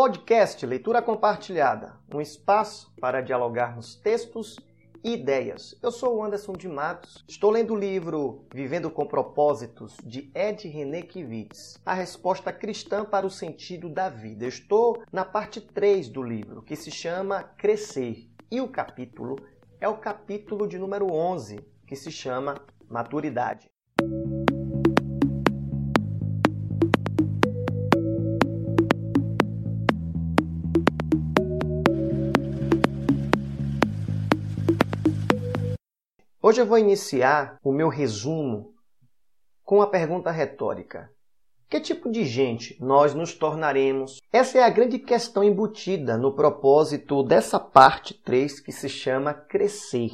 Podcast Leitura Compartilhada um espaço para dialogarmos textos e ideias. Eu sou o Anderson de Matos, estou lendo o livro Vivendo com Propósitos, de Ed René Kivitz, a resposta cristã para o sentido da vida. Estou na parte 3 do livro, que se chama Crescer, e o capítulo é o capítulo de número 11, que se chama Maturidade. Hoje eu vou iniciar o meu resumo com a pergunta retórica: Que tipo de gente nós nos tornaremos? Essa é a grande questão embutida no propósito dessa parte 3 que se chama crescer.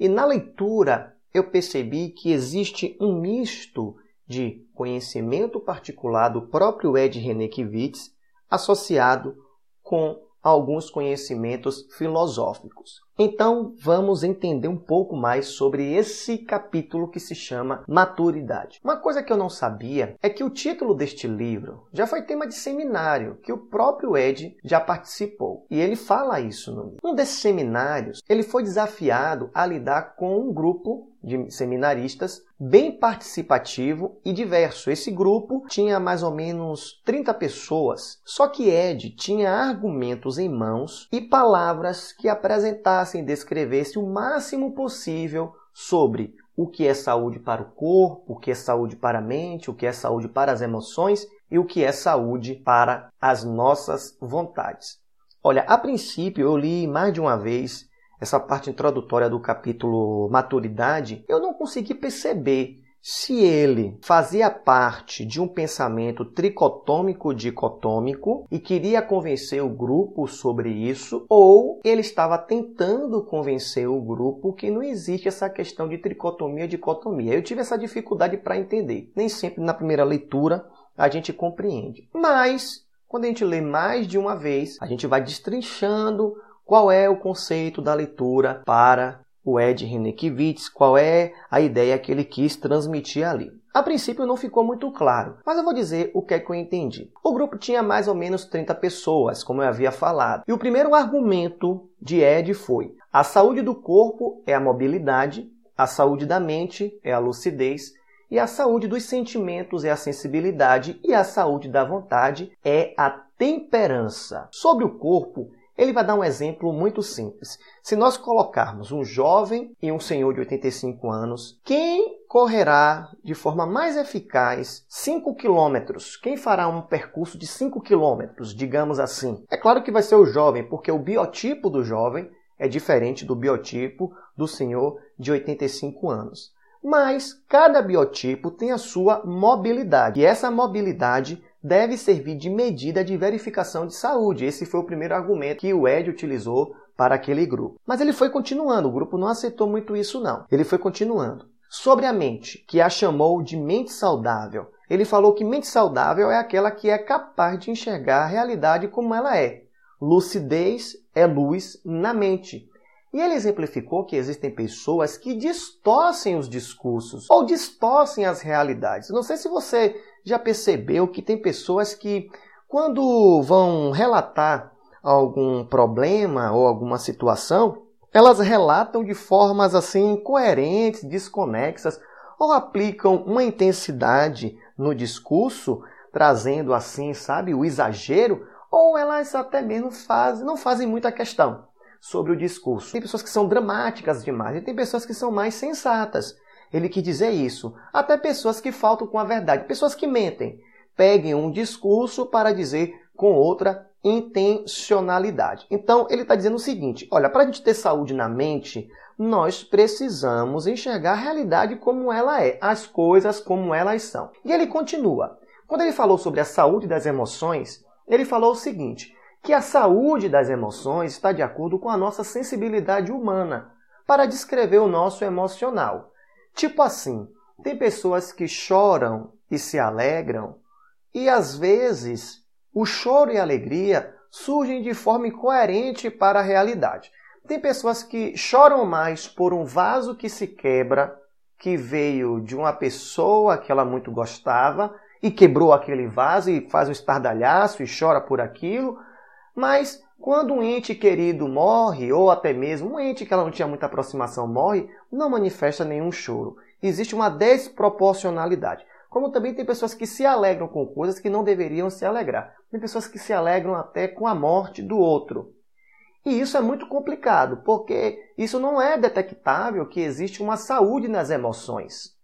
E na leitura eu percebi que existe um misto de conhecimento particular do próprio Ed Renekiewicz associado com alguns conhecimentos filosóficos. Então, vamos entender um pouco mais sobre esse capítulo que se chama Maturidade. Uma coisa que eu não sabia é que o título deste livro já foi tema de seminário que o próprio Ed já participou. E ele fala isso no livro. Um desses seminários, ele foi desafiado a lidar com um grupo de seminaristas bem participativo e diverso. Esse grupo tinha mais ou menos 30 pessoas. Só que Ed tinha argumentos em mãos e palavras que apresentassem e descrevessem o máximo possível sobre o que é saúde para o corpo, o que é saúde para a mente, o que é saúde para as emoções e o que é saúde para as nossas vontades. Olha, a princípio eu li mais de uma vez essa parte introdutória do capítulo Maturidade, eu não consegui perceber se ele fazia parte de um pensamento tricotômico-dicotômico e queria convencer o grupo sobre isso, ou ele estava tentando convencer o grupo que não existe essa questão de tricotomia-dicotomia. Eu tive essa dificuldade para entender. Nem sempre na primeira leitura a gente compreende. Mas, quando a gente lê mais de uma vez, a gente vai destrinchando qual é o conceito da leitura para o Ed Renekiewicz, qual é a ideia que ele quis transmitir ali. A princípio não ficou muito claro, mas eu vou dizer o que é que eu entendi. O grupo tinha mais ou menos 30 pessoas, como eu havia falado. E o primeiro argumento de Ed foi: a saúde do corpo é a mobilidade, a saúde da mente é a lucidez, e a saúde dos sentimentos é a sensibilidade, e a saúde da vontade é a temperança. Sobre o corpo, ele vai dar um exemplo muito simples. Se nós colocarmos um jovem e um senhor de 85 anos, quem correrá de forma mais eficaz 5 quilômetros? Quem fará um percurso de 5 quilômetros, digamos assim? É claro que vai ser o jovem, porque o biotipo do jovem é diferente do biotipo do senhor de 85 anos. Mas cada biotipo tem a sua mobilidade, e essa mobilidade deve servir de medida de verificação de saúde. Esse foi o primeiro argumento que o Ed utilizou para aquele grupo. Mas ele foi continuando, o grupo não aceitou muito isso não. Ele foi continuando. Sobre a mente, que a chamou de mente saudável. Ele falou que mente saudável é aquela que é capaz de enxergar a realidade como ela é. Lucidez é luz na mente. E ele exemplificou que existem pessoas que distorcem os discursos ou distorcem as realidades. Não sei se você já percebeu que tem pessoas que, quando vão relatar algum problema ou alguma situação, elas relatam de formas assim incoerentes, desconexas, ou aplicam uma intensidade no discurso, trazendo assim, sabe, o exagero, ou elas até mesmo fazem, não fazem muita questão sobre o discurso. Tem pessoas que são dramáticas demais e tem pessoas que são mais sensatas. Ele quis dizer isso. Até pessoas que faltam com a verdade, pessoas que mentem. Peguem um discurso para dizer com outra intencionalidade. Então, ele está dizendo o seguinte: olha, para a gente ter saúde na mente, nós precisamos enxergar a realidade como ela é, as coisas como elas são. E ele continua. Quando ele falou sobre a saúde das emoções, ele falou o seguinte: que a saúde das emoções está de acordo com a nossa sensibilidade humana para descrever o nosso emocional. Tipo assim, tem pessoas que choram e se alegram, e às vezes o choro e a alegria surgem de forma incoerente para a realidade. Tem pessoas que choram mais por um vaso que se quebra, que veio de uma pessoa que ela muito gostava, e quebrou aquele vaso e faz um estardalhaço e chora por aquilo, mas quando um ente querido morre, ou até mesmo um ente que ela não tinha muita aproximação morre, não manifesta nenhum choro. Existe uma desproporcionalidade. Como também tem pessoas que se alegram com coisas que não deveriam se alegrar. Tem pessoas que se alegram até com a morte do outro. E isso é muito complicado, porque isso não é detectável que existe uma saúde nas emoções.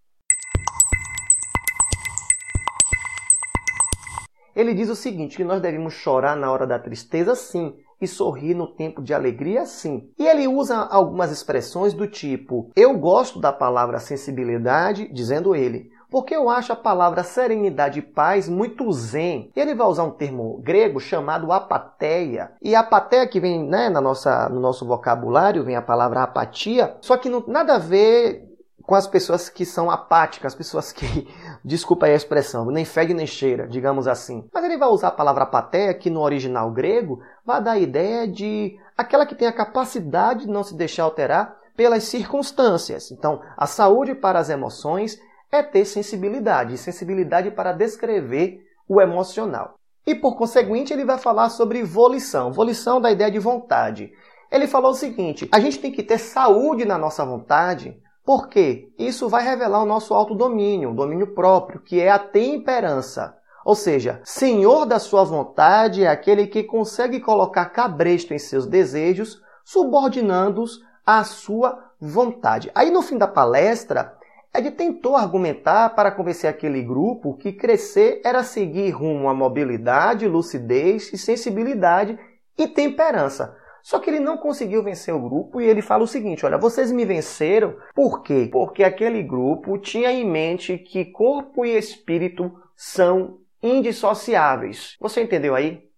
Ele diz o seguinte: que nós devemos chorar na hora da tristeza, sim, e sorrir no tempo de alegria, sim. E ele usa algumas expressões do tipo: eu gosto da palavra sensibilidade, dizendo ele, porque eu acho a palavra serenidade e paz muito zen. Ele vai usar um termo grego chamado apateia. E apateia que vem né, na nossa, no nosso vocabulário, vem a palavra apatia, só que não nada a ver com as pessoas que são apáticas, as pessoas que, desculpa aí a expressão, nem fede nem cheira, digamos assim. Mas ele vai usar a palavra apateia, que no original grego vai dar a ideia de aquela que tem a capacidade de não se deixar alterar pelas circunstâncias. Então, a saúde para as emoções é ter sensibilidade, sensibilidade para descrever o emocional. E por conseguinte, ele vai falar sobre volição, volição da ideia de vontade. Ele falou o seguinte: a gente tem que ter saúde na nossa vontade por quê? Isso vai revelar o nosso autodomínio, o domínio próprio, que é a temperança. Ou seja, senhor da sua vontade é aquele que consegue colocar cabresto em seus desejos, subordinando-os à sua vontade. Aí no fim da palestra, Ed tentou argumentar para convencer aquele grupo que crescer era seguir rumo à mobilidade, lucidez e sensibilidade e temperança. Só que ele não conseguiu vencer o grupo e ele fala o seguinte: olha, vocês me venceram por quê? Porque aquele grupo tinha em mente que corpo e espírito são indissociáveis. Você entendeu aí?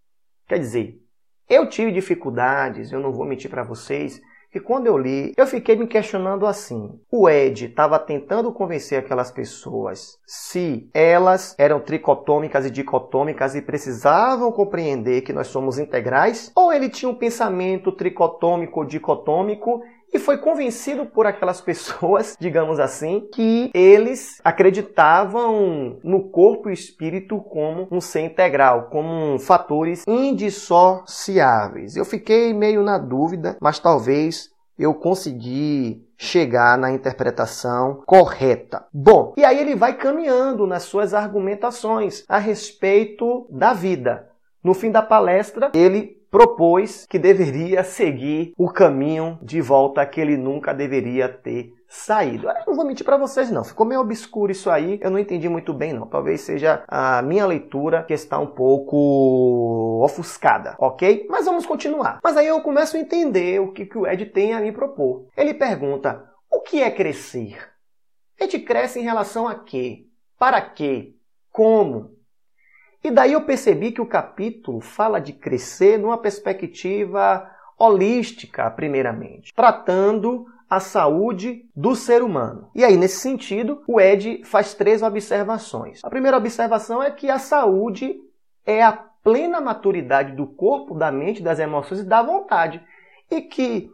Quer dizer, eu tive dificuldades, eu não vou mentir para vocês, e quando eu li, eu fiquei me questionando assim: o Ed estava tentando convencer aquelas pessoas se elas eram tricotômicas e dicotômicas e precisavam compreender que nós somos integrais? Ou ele tinha um pensamento tricotômico ou dicotômico e foi convencido por aquelas pessoas, digamos assim, que eles acreditavam no corpo e espírito como um ser integral, como fatores indissociáveis. Eu fiquei meio na dúvida, mas talvez eu consegui chegar na interpretação correta. Bom, e aí ele vai caminhando nas suas argumentações a respeito da vida. No fim da palestra, ele propôs que deveria seguir o caminho de volta que ele nunca deveria ter saído. Eu não vou mentir para vocês não, ficou meio obscuro isso aí, eu não entendi muito bem não. Talvez seja a minha leitura que está um pouco ofuscada, ok? Mas vamos continuar. Mas aí eu começo a entender o que, que o Ed tem a me propor. Ele pergunta, o que é crescer? A gente cresce em relação a quê? Para quê? Como? E daí eu percebi que o capítulo fala de crescer numa perspectiva holística, primeiramente, tratando a saúde do ser humano. E aí, nesse sentido, o Ed faz três observações. A primeira observação é que a saúde é a plena maturidade do corpo, da mente, das emoções e da vontade. E que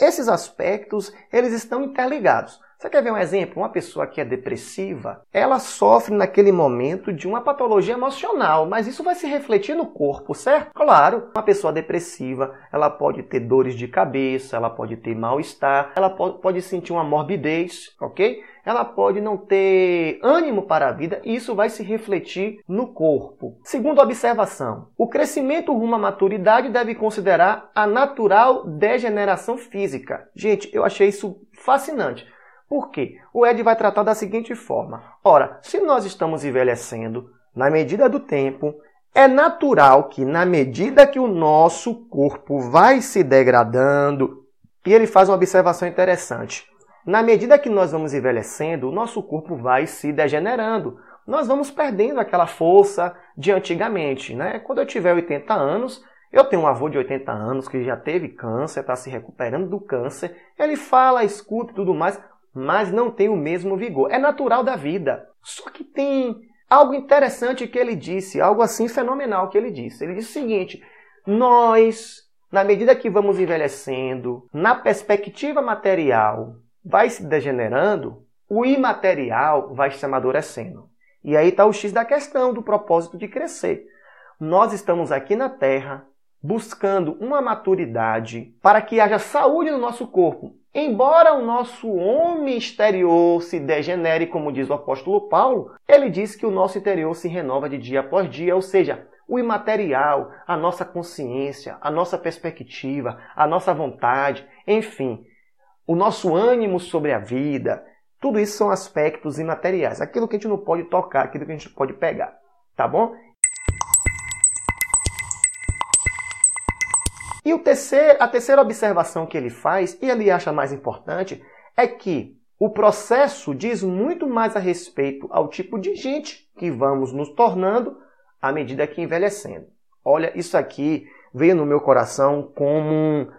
esses aspectos, eles estão interligados. Você quer ver um exemplo? Uma pessoa que é depressiva, ela sofre naquele momento de uma patologia emocional, mas isso vai se refletir no corpo, certo? Claro, uma pessoa depressiva, ela pode ter dores de cabeça, ela pode ter mal-estar, ela pode sentir uma morbidez, ok? Ela pode não ter ânimo para a vida e isso vai se refletir no corpo. Segunda observação, o crescimento rumo à maturidade deve considerar a natural degeneração física. Gente, eu achei isso fascinante. Por quê? O Ed vai tratar da seguinte forma: ora, se nós estamos envelhecendo, na medida do tempo, é natural que, na medida que o nosso corpo vai se degradando, e ele faz uma observação interessante. Na medida que nós vamos envelhecendo, o nosso corpo vai se degenerando. Nós vamos perdendo aquela força de antigamente. Né? Quando eu tiver 80 anos, eu tenho um avô de 80 anos que já teve câncer, está se recuperando do câncer. Ele fala, escuta e tudo mais mas não tem o mesmo vigor. É natural da vida. Só que tem algo interessante que ele disse, algo assim fenomenal que ele disse. Ele disse o seguinte: nós, na medida que vamos envelhecendo, na perspectiva material vai se degenerando, o imaterial vai se amadurecendo. E aí está o X da questão, do propósito de crescer. Nós estamos aqui na Terra buscando uma maturidade para que haja saúde no nosso corpo. Embora o nosso homem exterior se degenere, como diz o apóstolo Paulo, ele diz que o nosso interior se renova de dia após dia, ou seja, o imaterial, a nossa consciência, a nossa perspectiva, a nossa vontade, enfim, o nosso ânimo sobre a vida, tudo isso são aspectos imateriais, aquilo que a gente não pode tocar, aquilo que a gente pode pegar, tá bom? E o terceiro, a terceira observação que ele faz, e ele acha mais importante, é que o processo diz muito mais a respeito ao tipo de gente que vamos nos tornando à medida que envelhecendo. Olha, isso aqui veio no meu coração como um,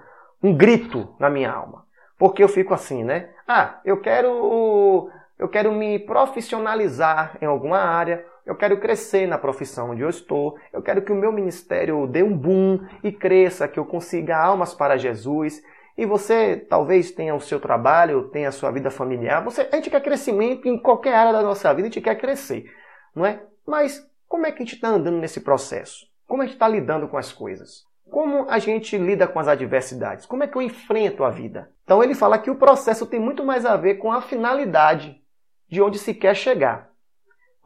um grito na minha alma. Porque eu fico assim, né? Ah, eu quero eu quero me profissionalizar em alguma área, eu quero crescer na profissão onde eu estou, eu quero que o meu ministério dê um boom e cresça, que eu consiga almas para Jesus. E você talvez tenha o seu trabalho, tenha a sua vida familiar, você, a gente quer crescimento em qualquer área da nossa vida, a gente quer crescer, não é? Mas como é que a gente está andando nesse processo? Como a gente está lidando com as coisas? Como a gente lida com as adversidades? Como é que eu enfrento a vida? Então ele fala que o processo tem muito mais a ver com a finalidade de onde se quer chegar.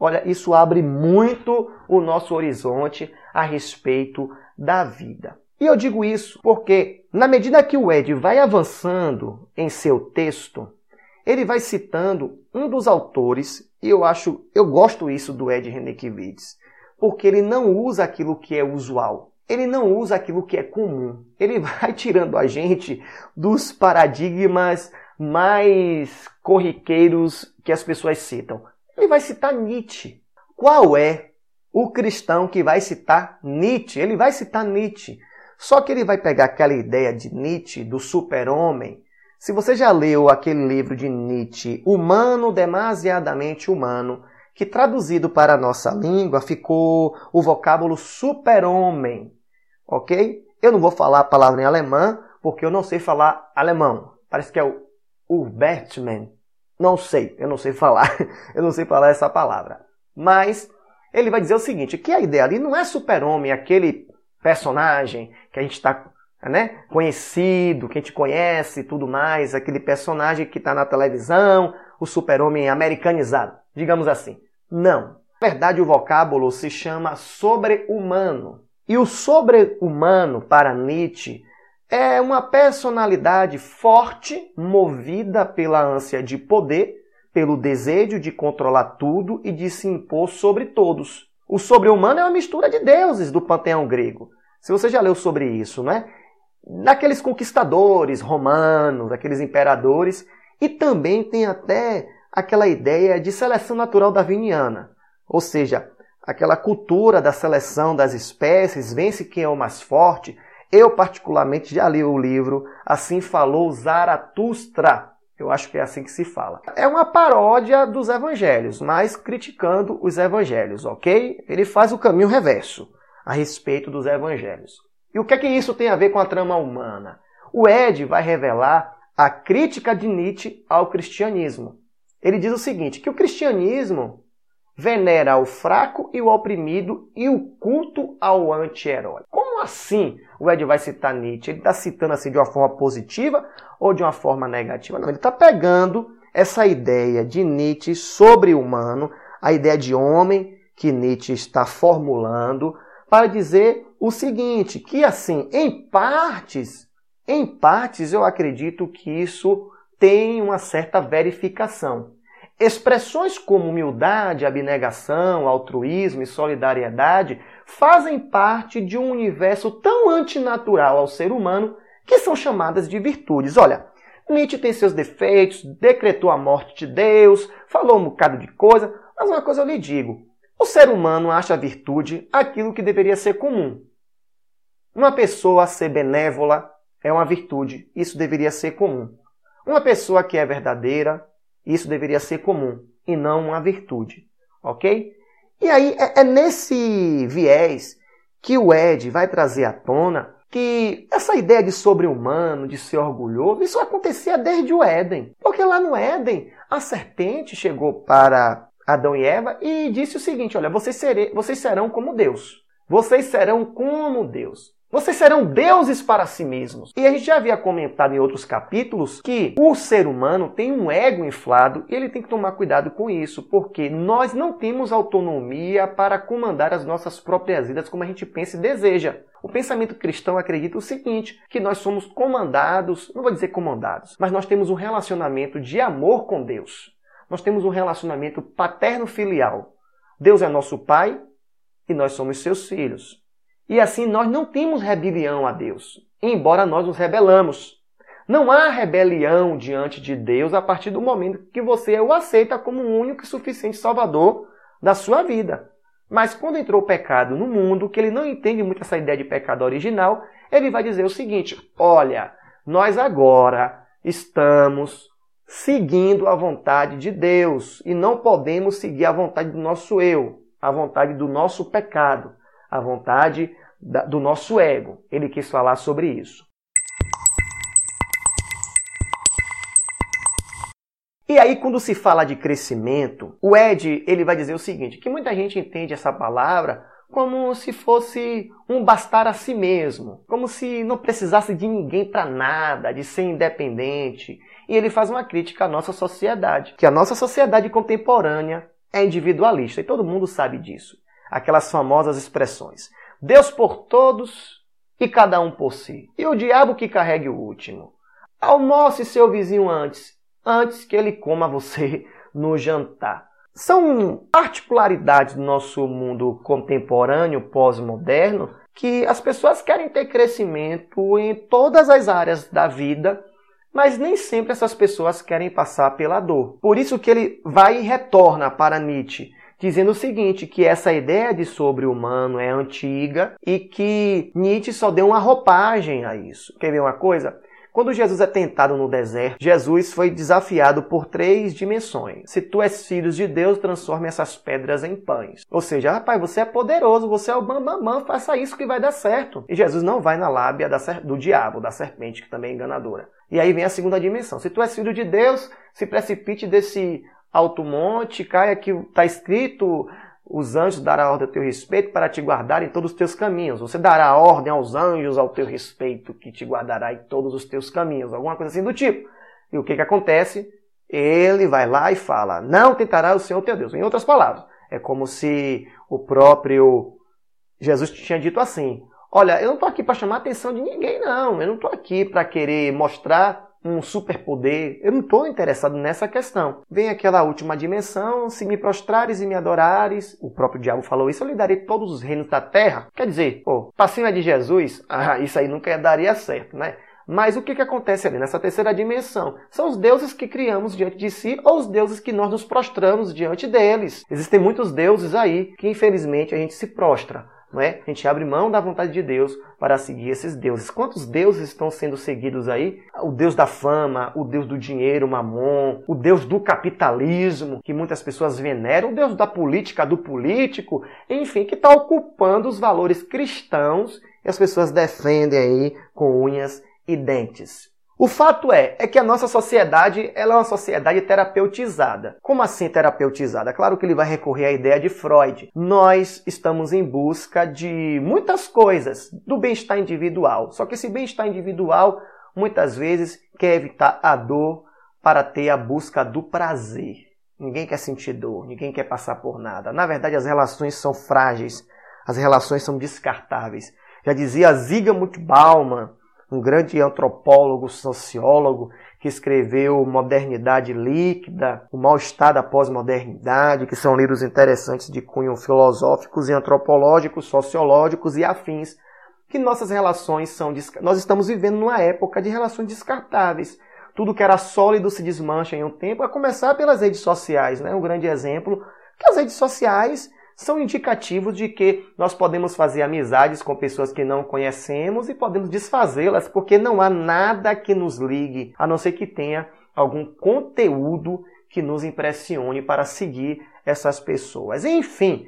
Olha, isso abre muito o nosso horizonte a respeito da vida. E eu digo isso porque, na medida que o Ed vai avançando em seu texto, ele vai citando um dos autores, e eu acho, eu gosto isso do Ed Renekiewicz, porque ele não usa aquilo que é usual ele não usa aquilo que é comum. Ele vai tirando a gente dos paradigmas mais corriqueiros que as pessoas citam. Ele vai citar Nietzsche. Qual é o cristão que vai citar Nietzsche? Ele vai citar Nietzsche. Só que ele vai pegar aquela ideia de Nietzsche, do super-homem. Se você já leu aquele livro de Nietzsche, Humano, Demasiadamente Humano, que traduzido para a nossa língua ficou o vocábulo super-homem ok? Eu não vou falar a palavra em alemão, porque eu não sei falar alemão. Parece que é o, Batman. Não sei, eu não sei falar. eu não sei falar essa palavra. Mas ele vai dizer o seguinte, que a ideia ali não é super-homem, aquele personagem que a gente está né, conhecido, que a gente conhece e tudo mais, aquele personagem que está na televisão, o super-homem americanizado, digamos assim. Não. Na verdade, o vocábulo se chama sobre-humano. E o sobre-humano, para Nietzsche, é uma personalidade forte, movida pela ânsia de poder, pelo desejo de controlar tudo e de se impor sobre todos. O sobre-humano é uma mistura de deuses do panteão grego. Se você já leu sobre isso, né? Daqueles conquistadores romanos, aqueles imperadores, e também tem até aquela ideia de seleção natural darwiniana. Ou seja, aquela cultura da seleção das espécies, vence quem é o mais forte. Eu, particularmente, já li o livro Assim Falou Zaratustra. Eu acho que é assim que se fala. É uma paródia dos evangelhos, mas criticando os evangelhos, ok? Ele faz o caminho reverso a respeito dos evangelhos. E o que é que isso tem a ver com a trama humana? O Ed vai revelar a crítica de Nietzsche ao cristianismo. Ele diz o seguinte, que o cristianismo venera o fraco e o oprimido e o culto ao anti-herói. Como assim o Ed vai citar Nietzsche? Ele está citando assim de uma forma positiva ou de uma forma negativa? Não, ele está pegando essa ideia de Nietzsche sobre humano, a ideia de homem que Nietzsche está formulando, para dizer o seguinte, que assim, em partes, em partes eu acredito que isso tem uma certa verificação. Expressões como humildade, abnegação, altruísmo e solidariedade fazem parte de um universo tão antinatural ao ser humano que são chamadas de virtudes. Olha, Nietzsche tem seus defeitos, decretou a morte de Deus, falou um bocado de coisa, mas uma coisa eu lhe digo: o ser humano acha virtude aquilo que deveria ser comum. Uma pessoa ser benévola é uma virtude, isso deveria ser comum. Uma pessoa que é verdadeira, isso deveria ser comum e não uma virtude, ok? E aí é, é nesse viés que o Ed vai trazer à tona que essa ideia de sobre-humano, de ser orgulhoso, isso acontecia desde o Éden. Porque lá no Éden, a serpente chegou para Adão e Eva, e disse o seguinte: Olha, vocês, serão como Deus. Vocês serão como Deus. Vocês serão deuses para si mesmos. E a gente já havia comentado em outros capítulos que o ser humano tem um ego inflado e ele tem que tomar cuidado com isso, porque nós não temos autonomia para comandar as nossas próprias vidas como a gente pensa e deseja. O pensamento cristão acredita o seguinte, que nós somos comandados, não vou dizer comandados, mas nós temos um relacionamento de amor com Deus. Nós temos um relacionamento paterno-filial. Deus é nosso pai e nós somos seus filhos. E assim nós não temos rebelião a Deus, embora nós nos rebelamos. Não há rebelião diante de Deus a partir do momento que você o aceita como o único e suficiente Salvador da sua vida. Mas quando entrou o pecado no mundo, que ele não entende muito essa ideia de pecado original, ele vai dizer o seguinte: olha, nós agora estamos seguindo a vontade de Deus e não podemos seguir a vontade do nosso eu, a vontade do nosso pecado a vontade do nosso ego. Ele quis falar sobre isso. E aí, quando se fala de crescimento, o Ed ele vai dizer o seguinte: que muita gente entende essa palavra como se fosse um bastar a si mesmo, como se não precisasse de ninguém para nada, de ser independente. E ele faz uma crítica à nossa sociedade, que a nossa sociedade contemporânea é individualista e todo mundo sabe disso aquelas famosas expressões: Deus por todos e cada um por si. E o diabo que carregue o último. Almoce seu vizinho antes, antes que ele coma você no jantar. São particularidades do nosso mundo contemporâneo, pós-moderno, que as pessoas querem ter crescimento em todas as áreas da vida, mas nem sempre essas pessoas querem passar pela dor. Por isso que ele vai e retorna para Nietzsche dizendo o seguinte, que essa ideia de sobre-humano é antiga e que Nietzsche só deu uma roupagem a isso. Quer ver uma coisa? Quando Jesus é tentado no deserto, Jesus foi desafiado por três dimensões. Se tu és filho de Deus, transforme essas pedras em pães. Ou seja, rapaz, você é poderoso, você é o bambambam, bam, bam, faça isso que vai dar certo. E Jesus não vai na lábia do diabo, da serpente, que também é enganadora. E aí vem a segunda dimensão. Se tu és filho de Deus, se precipite desse alto monte, caia que está escrito, os anjos dará ordem ao teu respeito para te guardar em todos os teus caminhos. Você dará ordem aos anjos ao teu respeito, que te guardará em todos os teus caminhos. Alguma coisa assim do tipo. E o que, que acontece? Ele vai lá e fala, não tentará o Senhor teu Deus. Em outras palavras, é como se o próprio Jesus tinha dito assim, olha, eu não estou aqui para chamar a atenção de ninguém, não. Eu não estou aqui para querer mostrar um superpoder. Eu não estou interessado nessa questão. Vem aquela última dimensão, se me prostrares e me adorares, o próprio diabo falou isso, eu lhe darei todos os reinos da terra. Quer dizer, pô, passinho de Jesus, ah, isso aí nunca daria certo, né? Mas o que, que acontece ali nessa terceira dimensão? São os deuses que criamos diante de si ou os deuses que nós nos prostramos diante deles. Existem muitos deuses aí que infelizmente a gente se prostra. Não é? A gente abre mão da vontade de Deus para seguir esses deuses. Quantos deuses estão sendo seguidos aí? O Deus da fama, o Deus do dinheiro, Mamon, o Deus do capitalismo, que muitas pessoas veneram, o Deus da política, do político, enfim, que está ocupando os valores cristãos e as pessoas defendem aí com unhas e dentes. O fato é, é que a nossa sociedade ela é uma sociedade terapeutizada. Como assim terapeutizada? Claro que ele vai recorrer à ideia de Freud. Nós estamos em busca de muitas coisas do bem-estar individual. Só que esse bem-estar individual muitas vezes quer evitar a dor para ter a busca do prazer. Ninguém quer sentir dor, ninguém quer passar por nada. Na verdade, as relações são frágeis, as relações são descartáveis. Já dizia Zygmunt Bauman, um grande antropólogo, sociólogo, que escreveu Modernidade Líquida, O Mal-Estar da Pós-Modernidade, que são livros interessantes de cunho filosóficos e antropológicos, sociológicos e afins, que nossas relações são... Nós estamos vivendo numa época de relações descartáveis. Tudo que era sólido se desmancha em um tempo, a começar pelas redes sociais. Né? Um grande exemplo que as redes sociais são indicativos de que nós podemos fazer amizades com pessoas que não conhecemos e podemos desfazê-las, porque não há nada que nos ligue, a não ser que tenha algum conteúdo que nos impressione para seguir essas pessoas. Enfim,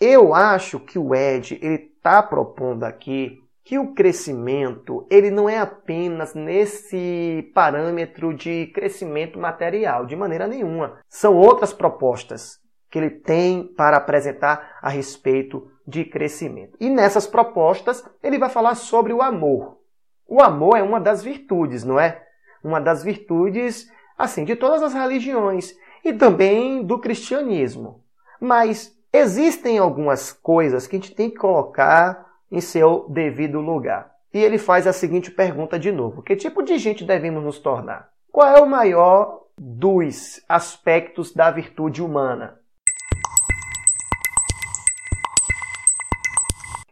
eu acho que o Ed ele está propondo aqui que o crescimento ele não é apenas nesse parâmetro de crescimento material, de maneira nenhuma. São outras propostas que ele tem para apresentar a respeito de crescimento. E nessas propostas, ele vai falar sobre o amor. O amor é uma das virtudes, não é? Uma das virtudes, assim, de todas as religiões e também do cristianismo. Mas existem algumas coisas que a gente tem que colocar em seu devido lugar. E ele faz a seguinte pergunta de novo: Que tipo de gente devemos nos tornar? Qual é o maior dos aspectos da virtude humana?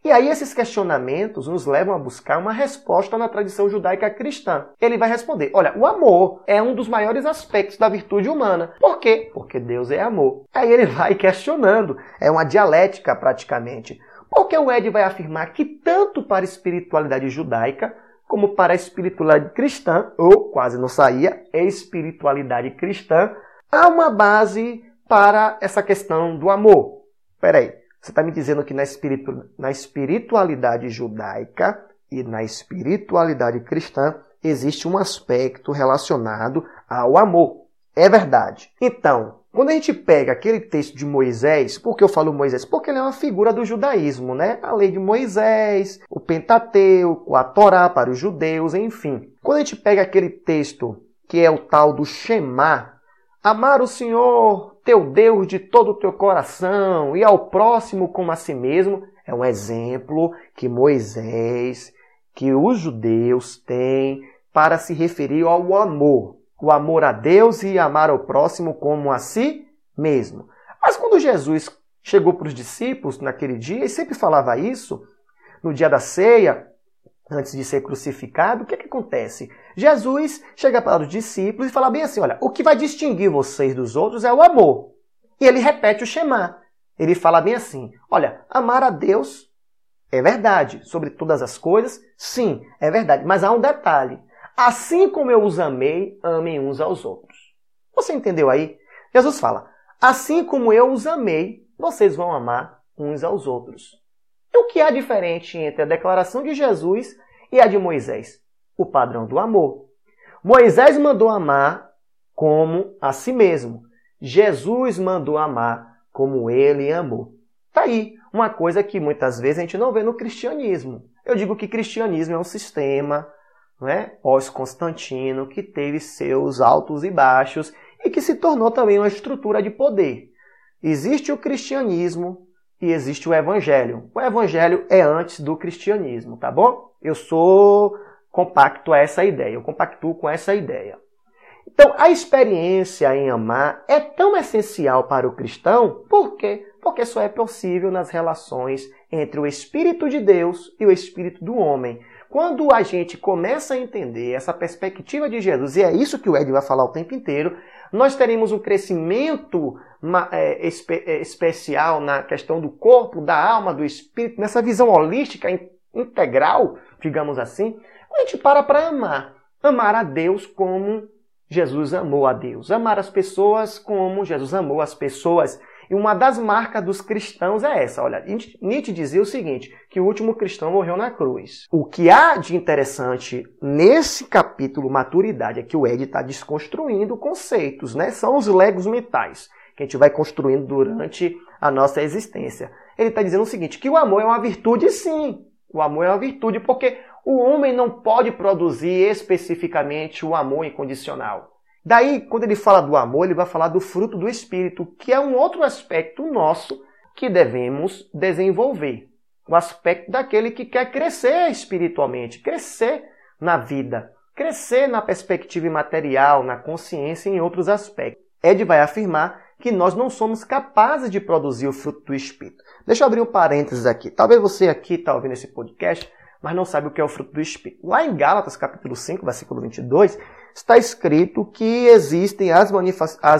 E aí esses questionamentos nos levam a buscar uma resposta na tradição judaica cristã. Ele vai responder: olha, o amor é um dos maiores aspectos da virtude humana. Por quê? Porque Deus é amor. Aí ele vai questionando, é uma dialética praticamente. Porque o Ed vai afirmar que tanto para a espiritualidade judaica como para a espiritualidade cristã, ou quase não saía, espiritualidade cristã, há uma base para essa questão do amor. Peraí, você está me dizendo que na, espiritu, na espiritualidade judaica e na espiritualidade cristã existe um aspecto relacionado ao amor. É verdade. Então, quando a gente pega aquele texto de Moisés, por que eu falo Moisés? Porque ele é uma figura do judaísmo, né? A lei de Moisés, o Pentateuco, a Torá para os judeus, enfim. Quando a gente pega aquele texto que é o tal do Shema, amar o Senhor teu Deus de todo o teu coração e ao próximo como a si mesmo, é um exemplo que Moisés, que os judeus têm para se referir ao amor. O amor a Deus e amar ao próximo como a si mesmo. Mas quando Jesus chegou para os discípulos naquele dia, e sempre falava isso, no dia da ceia, antes de ser crucificado, o que, é que acontece? Jesus chega para os discípulos e fala bem assim: olha, o que vai distinguir vocês dos outros é o amor. E ele repete o Shema. Ele fala bem assim: olha, amar a Deus é verdade, sobre todas as coisas, sim, é verdade, mas há um detalhe. Assim como eu os amei, amem uns aos outros. Você entendeu aí? Jesus fala: assim como eu os amei, vocês vão amar uns aos outros. O que há diferente entre a declaração de Jesus e a de Moisés? O padrão do amor. Moisés mandou amar como a si mesmo. Jesus mandou amar como ele amou. Tá aí uma coisa que muitas vezes a gente não vê no cristianismo. Eu digo que cristianismo é um sistema né, pós-Constantino que teve seus altos e baixos e que se tornou também uma estrutura de poder. Existe o cristianismo, e existe o evangelho. O evangelho é antes do cristianismo, tá bom? Eu sou compacto a essa ideia, eu compactuo com essa ideia. Então, a experiência em amar é tão essencial para o cristão, por quê? Porque só é possível nas relações entre o Espírito de Deus e o Espírito do homem. Quando a gente começa a entender essa perspectiva de Jesus, e é isso que o Ed vai falar o tempo inteiro, nós teremos um crescimento é, é, especial na questão do corpo, da alma, do espírito, nessa visão holística, integral, digamos assim, a gente para para amar. Amar a Deus como Jesus amou a Deus. Amar as pessoas como Jesus amou as pessoas. E uma das marcas dos cristãos é essa. Olha, Nietzsche dizia o seguinte, que o último cristão morreu na cruz. O que há de interessante nesse capítulo maturidade é que o Ed está desconstruindo conceitos, né? São os legos mentais que a gente vai construindo durante a nossa existência. Ele está dizendo o seguinte, que o amor é uma virtude sim. O amor é uma virtude porque o homem não pode produzir especificamente o amor incondicional. Daí, quando ele fala do amor, ele vai falar do fruto do Espírito, que é um outro aspecto nosso que devemos desenvolver. O aspecto daquele que quer crescer espiritualmente, crescer na vida, crescer na perspectiva imaterial, na consciência e em outros aspectos. Ed vai afirmar que nós não somos capazes de produzir o fruto do Espírito. Deixa eu abrir um parênteses aqui. Talvez você aqui está ouvindo esse podcast, mas não sabe o que é o fruto do Espírito. Lá em Gálatas, capítulo 5, versículo 22, está escrito que existem as,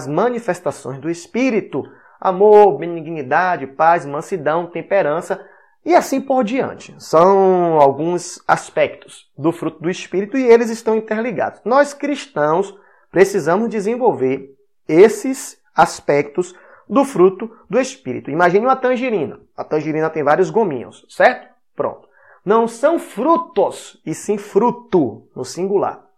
manifestações do Espírito: amor, benignidade, paz, mansidão, temperança e assim por diante. São alguns aspectos do fruto do Espírito e eles estão interligados. Nós cristãos precisamos desenvolver esses aspectos do fruto do Espírito. Imagine uma tangerina. A tangerina tem vários gominhos, certo? Pronto. Não são frutos, e sim fruto, no singular.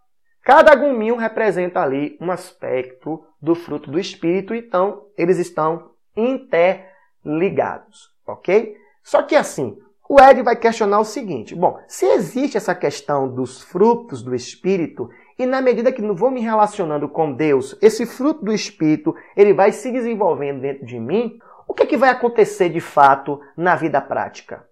Cada gominho representa ali um aspecto do fruto do Espírito, então eles estão interligados, ok? Só que assim, o Ed vai questionar o seguinte: bom, se existe essa questão dos frutos do Espírito, e na medida que não vou me relacionando com Deus, esse fruto do Espírito ele vai se desenvolvendo dentro de mim, o que, é que vai acontecer de fato na vida prática?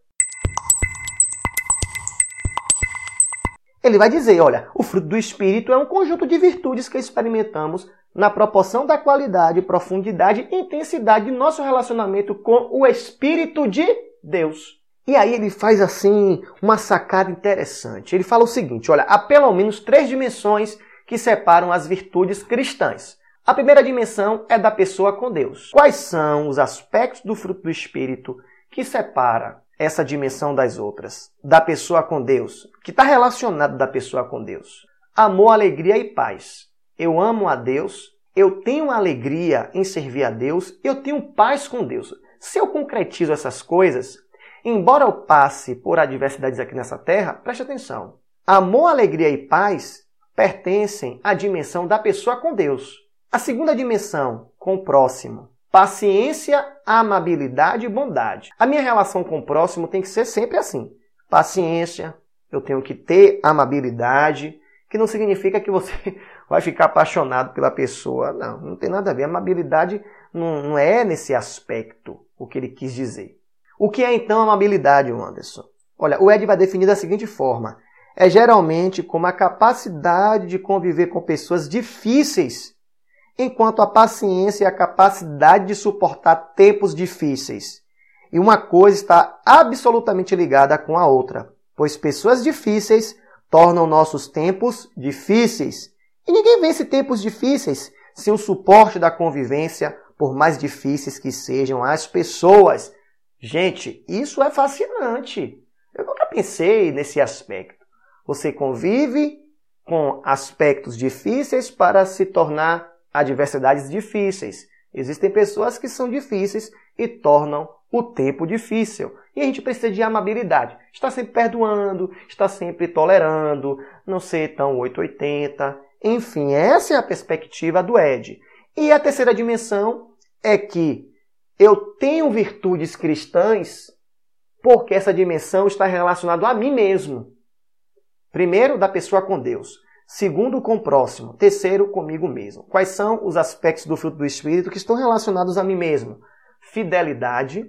Ele vai dizer: olha, o fruto do Espírito é um conjunto de virtudes que experimentamos na proporção da qualidade, profundidade e intensidade de nosso relacionamento com o Espírito de Deus. E aí ele faz assim uma sacada interessante. Ele fala o seguinte: olha, há pelo menos três dimensões que separam as virtudes cristãs. A primeira dimensão é da pessoa com Deus. Quais são os aspectos do fruto do Espírito que separa essa dimensão das outras? Da pessoa com Deus, que está relacionado da pessoa com Deus. Amor, alegria e paz. Eu amo a Deus, eu tenho alegria em servir a Deus, eu tenho paz com Deus. Se eu concretizo essas coisas, Embora eu passe por adversidades aqui nessa terra, preste atenção. Amor, alegria e paz pertencem à dimensão da pessoa com Deus. A segunda dimensão, com o próximo. Paciência, amabilidade e bondade. A minha relação com o próximo tem que ser sempre assim. Paciência, eu tenho que ter amabilidade, que não significa que você vai ficar apaixonado pela pessoa. Não, não tem nada a ver. Amabilidade não, não é nesse aspecto o que ele quis dizer. O que é então amabilidade, Anderson? Olha, o Ed vai definir da seguinte forma: é geralmente como a capacidade de conviver com pessoas difíceis, enquanto a paciência é a capacidade de suportar tempos difíceis. E uma coisa está absolutamente ligada com a outra, pois pessoas difíceis tornam nossos tempos difíceis. E ninguém vence tempos difíceis sem o suporte da convivência, por mais difíceis que sejam as pessoas. Gente, isso é fascinante. Eu nunca pensei nesse aspecto. Você convive com aspectos difíceis para se tornar adversidades difíceis. Existem pessoas que são difíceis e tornam o tempo difícil. E a gente precisa de amabilidade. Está sempre perdoando, está sempre tolerando, não ser tão 880. Enfim, essa é a perspectiva do Ed. E a terceira dimensão é que eu tenho virtudes cristãs porque essa dimensão está relacionada a mim mesmo. Primeiro, da pessoa com Deus. Segundo, com o próximo. Terceiro, comigo mesmo. Quais são os aspectos do fruto do Espírito que estão relacionados a mim mesmo? Fidelidade,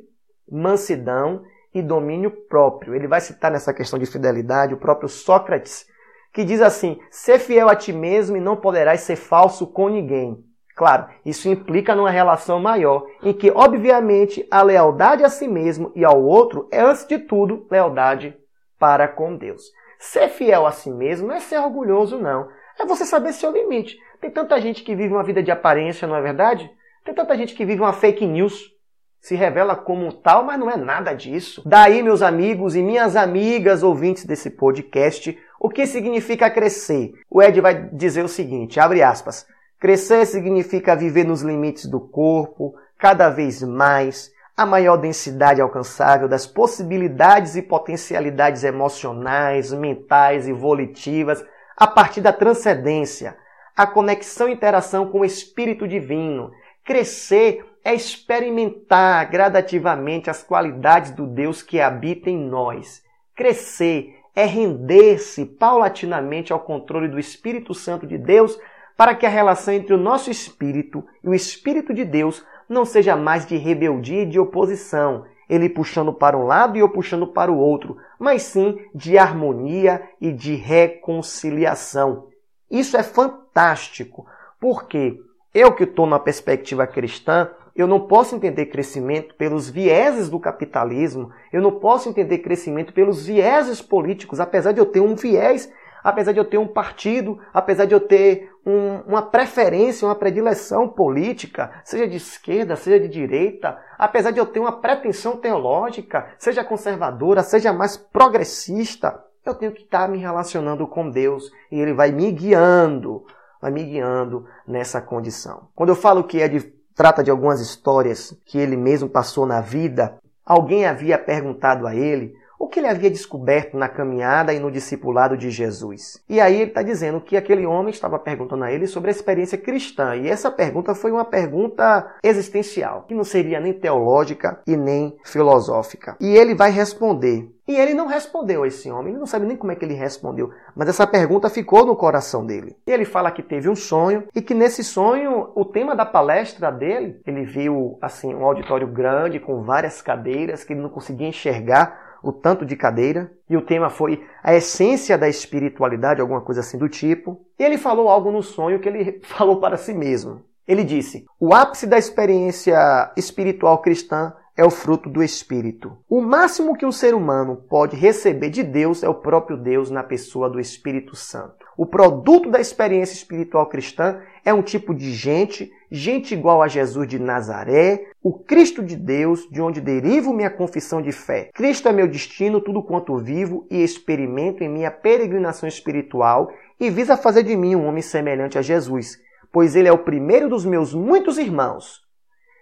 mansidão e domínio próprio. Ele vai citar nessa questão de fidelidade o próprio Sócrates, que diz assim: Ser fiel a ti mesmo e não poderás ser falso com ninguém. Claro, isso implica numa relação maior, em que, obviamente, a lealdade a si mesmo e ao outro é, antes de tudo, lealdade para com Deus. Ser fiel a si mesmo não é ser orgulhoso, não. É você saber seu limite. Tem tanta gente que vive uma vida de aparência, não é verdade? Tem tanta gente que vive uma fake news, se revela como tal, mas não é nada disso. Daí, meus amigos e minhas amigas ouvintes desse podcast, o que significa crescer? O Ed vai dizer o seguinte, abre aspas, Crescer significa viver nos limites do corpo, cada vez mais, a maior densidade alcançável das possibilidades e potencialidades emocionais, mentais e volitivas a partir da transcendência, a conexão e interação com o Espírito Divino. Crescer é experimentar gradativamente as qualidades do Deus que habita em nós. Crescer é render-se paulatinamente ao controle do Espírito Santo de Deus para que a relação entre o nosso espírito e o Espírito de Deus não seja mais de rebeldia e de oposição, ele puxando para um lado e eu puxando para o outro, mas sim de harmonia e de reconciliação. Isso é fantástico, porque eu que estou na perspectiva cristã, eu não posso entender crescimento pelos vieses do capitalismo, eu não posso entender crescimento pelos vieses políticos, apesar de eu ter um viés apesar de eu ter um partido, apesar de eu ter um, uma preferência, uma predileção política, seja de esquerda, seja de direita, apesar de eu ter uma pretensão teológica, seja conservadora, seja mais progressista, eu tenho que estar me relacionando com Deus e Ele vai me guiando, vai me guiando nessa condição. Quando eu falo que é de, trata de algumas histórias que ele mesmo passou na vida, alguém havia perguntado a ele o que ele havia descoberto na caminhada e no discipulado de Jesus. E aí ele está dizendo que aquele homem estava perguntando a ele sobre a experiência cristã. E essa pergunta foi uma pergunta existencial, que não seria nem teológica e nem filosófica. E ele vai responder. E ele não respondeu a esse homem, ele não sabe nem como é que ele respondeu, mas essa pergunta ficou no coração dele. E ele fala que teve um sonho e que nesse sonho o tema da palestra dele, ele viu assim um auditório grande com várias cadeiras que ele não conseguia enxergar o tanto de cadeira, e o tema foi a essência da espiritualidade, alguma coisa assim do tipo. E ele falou algo no sonho que ele falou para si mesmo. Ele disse: O ápice da experiência espiritual cristã é o fruto do Espírito. O máximo que um ser humano pode receber de Deus é o próprio Deus na pessoa do Espírito Santo. O produto da experiência espiritual cristã é um tipo de gente, gente igual a Jesus de Nazaré, o Cristo de Deus, de onde derivo minha confissão de fé. Cristo é meu destino, tudo quanto vivo e experimento em minha peregrinação espiritual e visa fazer de mim um homem semelhante a Jesus, pois ele é o primeiro dos meus muitos irmãos.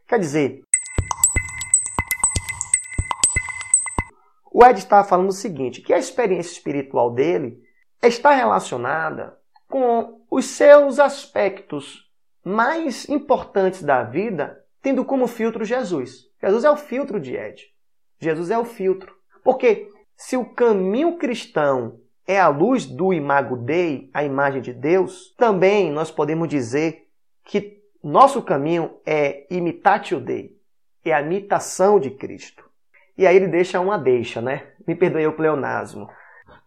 Quer dizer, O Ed estava falando o seguinte, que a experiência espiritual dele está relacionada com os seus aspectos mais importantes da vida, tendo como filtro Jesus. Jesus é o filtro de Ed. Jesus é o filtro. Porque se o caminho cristão é a luz do imago Dei, a imagem de Deus, também nós podemos dizer que nosso caminho é imitatio Dei, é a imitação de Cristo. E aí ele deixa uma deixa, né? Me perdoe o pleonasmo.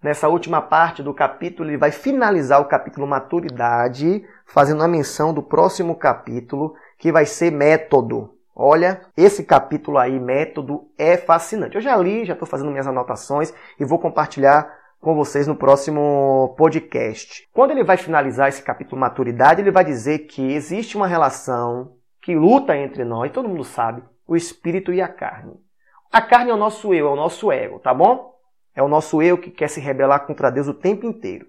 Nessa última parte do capítulo, ele vai finalizar o capítulo Maturidade, fazendo uma menção do próximo capítulo, que vai ser Método. Olha, esse capítulo aí, Método, é fascinante. Eu já li, já estou fazendo minhas anotações e vou compartilhar com vocês no próximo podcast. Quando ele vai finalizar esse capítulo Maturidade, ele vai dizer que existe uma relação que luta entre nós, todo mundo sabe, o espírito e a carne. A carne é o nosso eu, é o nosso ego, tá bom? É o nosso eu que quer se rebelar contra Deus o tempo inteiro.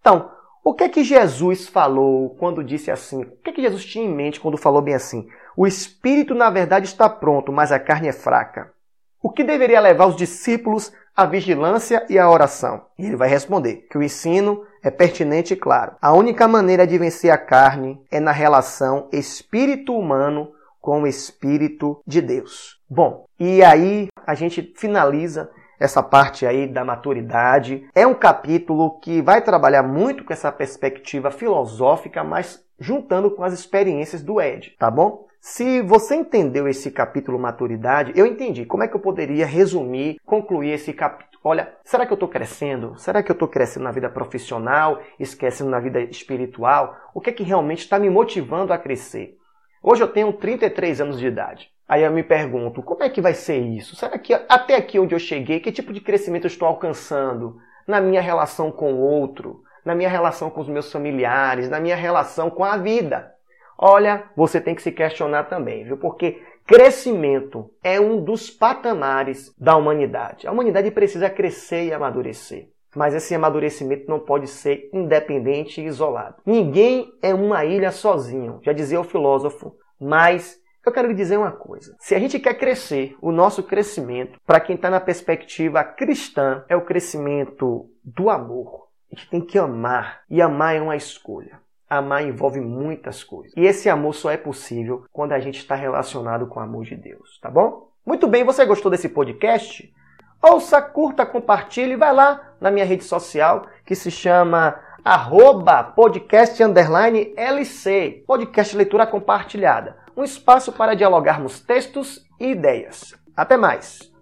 Então, o que é que Jesus falou quando disse assim? O que é que Jesus tinha em mente quando falou bem assim? O espírito, na verdade, está pronto, mas a carne é fraca. O que deveria levar os discípulos à vigilância e à oração? E ele vai responder que o ensino é pertinente e claro. A única maneira de vencer a carne é na relação espírito humano com o Espírito de Deus. Bom, e aí a gente finaliza essa parte aí da maturidade. É um capítulo que vai trabalhar muito com essa perspectiva filosófica, mas juntando com as experiências do Ed, tá bom? Se você entendeu esse capítulo maturidade, eu entendi. Como é que eu poderia resumir, concluir esse capítulo? Olha, será que eu estou crescendo? Será que eu estou crescendo na vida profissional, esquecendo na vida espiritual? O que é que realmente está me motivando a crescer? Hoje eu tenho 33 anos de idade. Aí eu me pergunto, como é que vai ser isso? Será que até aqui onde eu cheguei, que tipo de crescimento eu estou alcançando na minha relação com o outro, na minha relação com os meus familiares, na minha relação com a vida? Olha, você tem que se questionar também, viu? Porque crescimento é um dos patamares da humanidade. A humanidade precisa crescer e amadurecer. Mas esse amadurecimento não pode ser independente e isolado. Ninguém é uma ilha sozinho, já dizia o filósofo. Mas eu quero lhe dizer uma coisa: se a gente quer crescer, o nosso crescimento, para quem está na perspectiva cristã, é o crescimento do amor. A gente tem que amar. E amar é uma escolha. Amar envolve muitas coisas. E esse amor só é possível quando a gente está relacionado com o amor de Deus, tá bom? Muito bem, você gostou desse podcast? Ouça, curta, compartilhe vai lá na minha rede social que se chama arroba podcast underline LC, podcast leitura compartilhada. Um espaço para dialogarmos textos e ideias. Até mais!